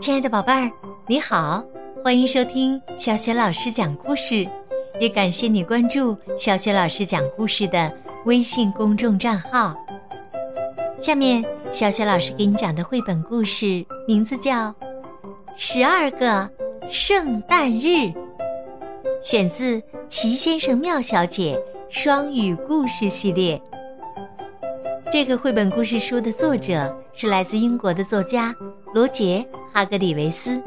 亲爱的宝贝儿，你好，欢迎收听小雪老师讲故事，也感谢你关注小雪老师讲故事的微信公众账号。下面，小雪老师给你讲的绘本故事名字叫《十二个圣诞日》，选自《齐先生妙小姐》双语故事系列。这个绘本故事书的作者是来自英国的作家罗杰·哈格里维斯，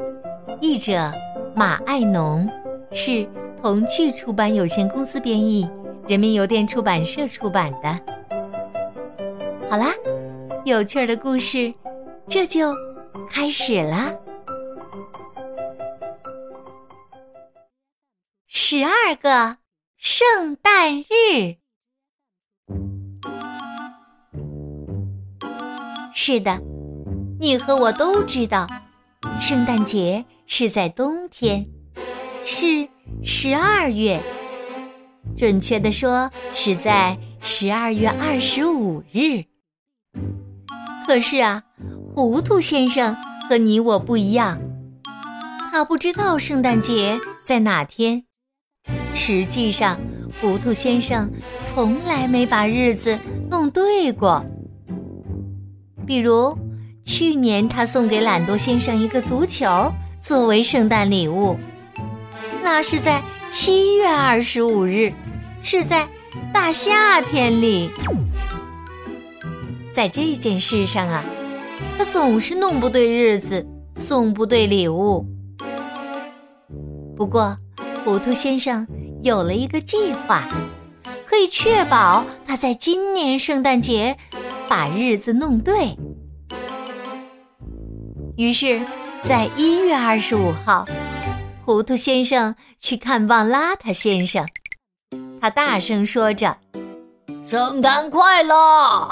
译者马爱农，是童趣出版有限公司编译，人民邮电出版社出版的。好啦，有趣的故事这就开始了。十二个圣诞日。是的，你和我都知道，圣诞节是在冬天，是十二月，准确的说是在十二月二十五日。可是啊，糊涂先生和你我不一样，他不知道圣诞节在哪天。实际上，糊涂先生从来没把日子弄对过。比如，去年他送给懒惰先生一个足球作为圣诞礼物，那是在七月二十五日，是在大夏天里。在这件事上啊，他总是弄不对日子，送不对礼物。不过，糊涂先生有了一个计划，可以确保他在今年圣诞节。把日子弄对，于是，在一月二十五号，糊涂先生去看望邋遢先生，他大声说着：“圣诞快乐！”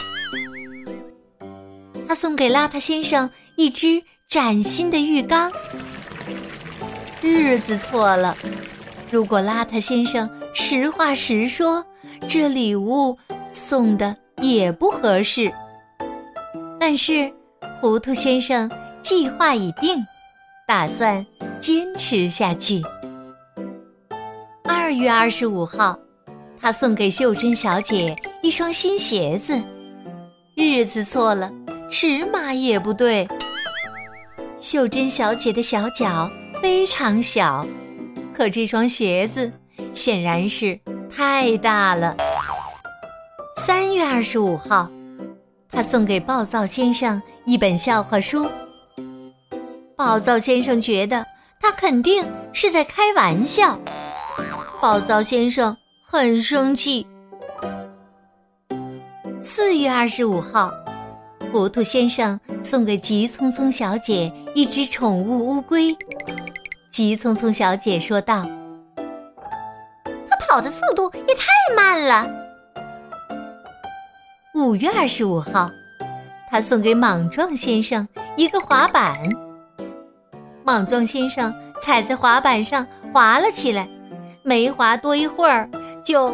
他送给邋遢先生一只崭新的浴缸。日子错了，如果邋遢先生实话实说，这礼物送的。也不合适，但是糊涂先生计划已定，打算坚持下去。二月二十五号，他送给秀珍小姐一双新鞋子，日子错了，尺码也不对。秀珍小姐的小脚非常小，可这双鞋子显然是太大了。三月二十五号，他送给暴躁先生一本笑话书。暴躁先生觉得他肯定是在开玩笑，暴躁先生很生气。四月二十五号，糊涂先生送给急匆匆小姐一只宠物乌龟。急匆匆小姐说道：“它跑的速度也太慢了。”五月二十五号，他送给莽撞先生一个滑板。莽撞先生踩在滑板上滑了起来，没滑多一会儿就，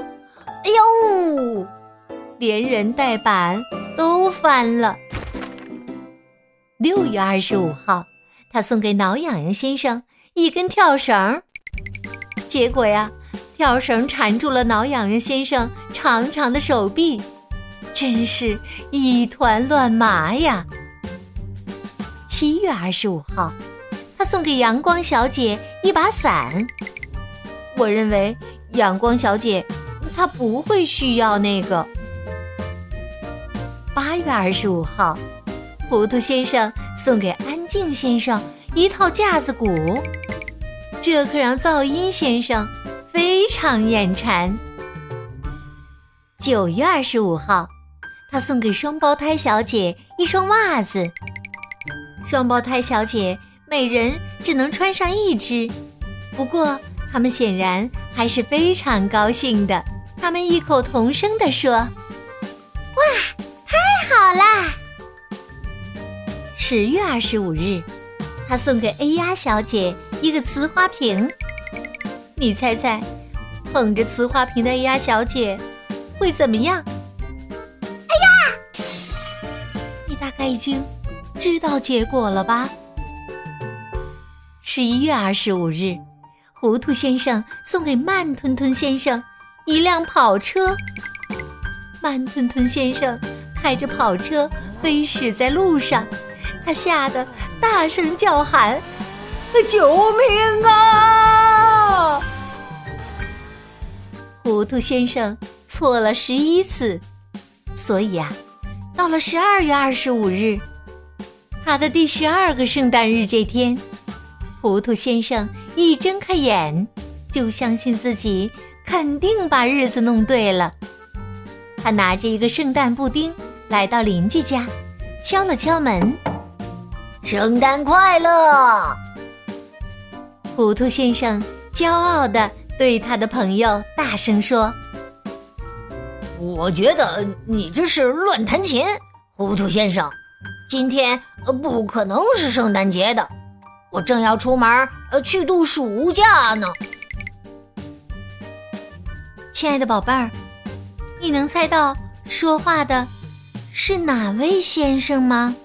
哎呦，连人带板都翻了。六月二十五号，他送给挠痒痒先生一根跳绳，结果呀，跳绳缠住了挠痒痒先生长长的手臂。真是一团乱麻呀！七月二十五号，他送给阳光小姐一把伞。我认为阳光小姐她不会需要那个。八月二十五号，糊涂先生送给安静先生一套架子鼓，这可让噪音先生非常眼馋。九月二十五号。他送给双胞胎小姐一双袜子，双胞胎小姐每人只能穿上一只，不过他们显然还是非常高兴的。他们异口同声地说：“哇，太好啦！”十月二十五日，他送给 A 鸭小姐一个瓷花瓶，你猜猜，捧着瓷花瓶的 A 鸭小姐会怎么样？大概已经知道结果了吧？十一月二十五日，糊涂先生送给慢吞吞先生一辆跑车。慢吞吞先生开着跑车飞驶在路上，他吓得大声叫喊：“救命啊！”糊涂先生错了十一次，所以啊，到了十二月二十五日，他的第十二个圣诞日这天，糊涂先生一睁开眼，就相信自己肯定把日子弄对了。他拿着一个圣诞布丁，来到邻居家，敲了敲门：“圣诞快乐！”糊涂先生骄傲的对他的朋友大声说：“我觉得你这是乱弹琴，糊涂先生。今天不可能是圣诞节的，我正要出门呃去度暑假呢。”亲爱的宝贝儿。你能猜到说话的是哪位先生吗？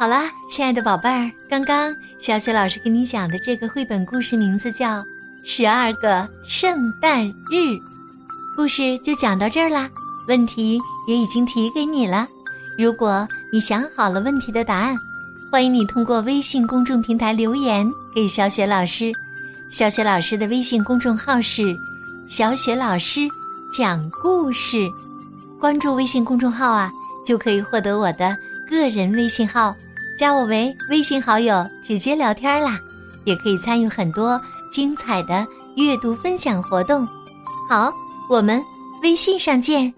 好啦，亲爱的宝贝儿，刚刚小雪老师给你讲的这个绘本故事名字叫《十二个圣诞日》，故事就讲到这儿啦。问题也已经提给你了。如果你想好了问题的答案，欢迎你通过微信公众平台留言给小雪老师。小雪老师的微信公众号是“小雪老师讲故事”，关注微信公众号啊，就可以获得我的个人微信号，加我为微信好友，直接聊天啦。也可以参与很多精彩的阅读分享活动。好，我们微信上见。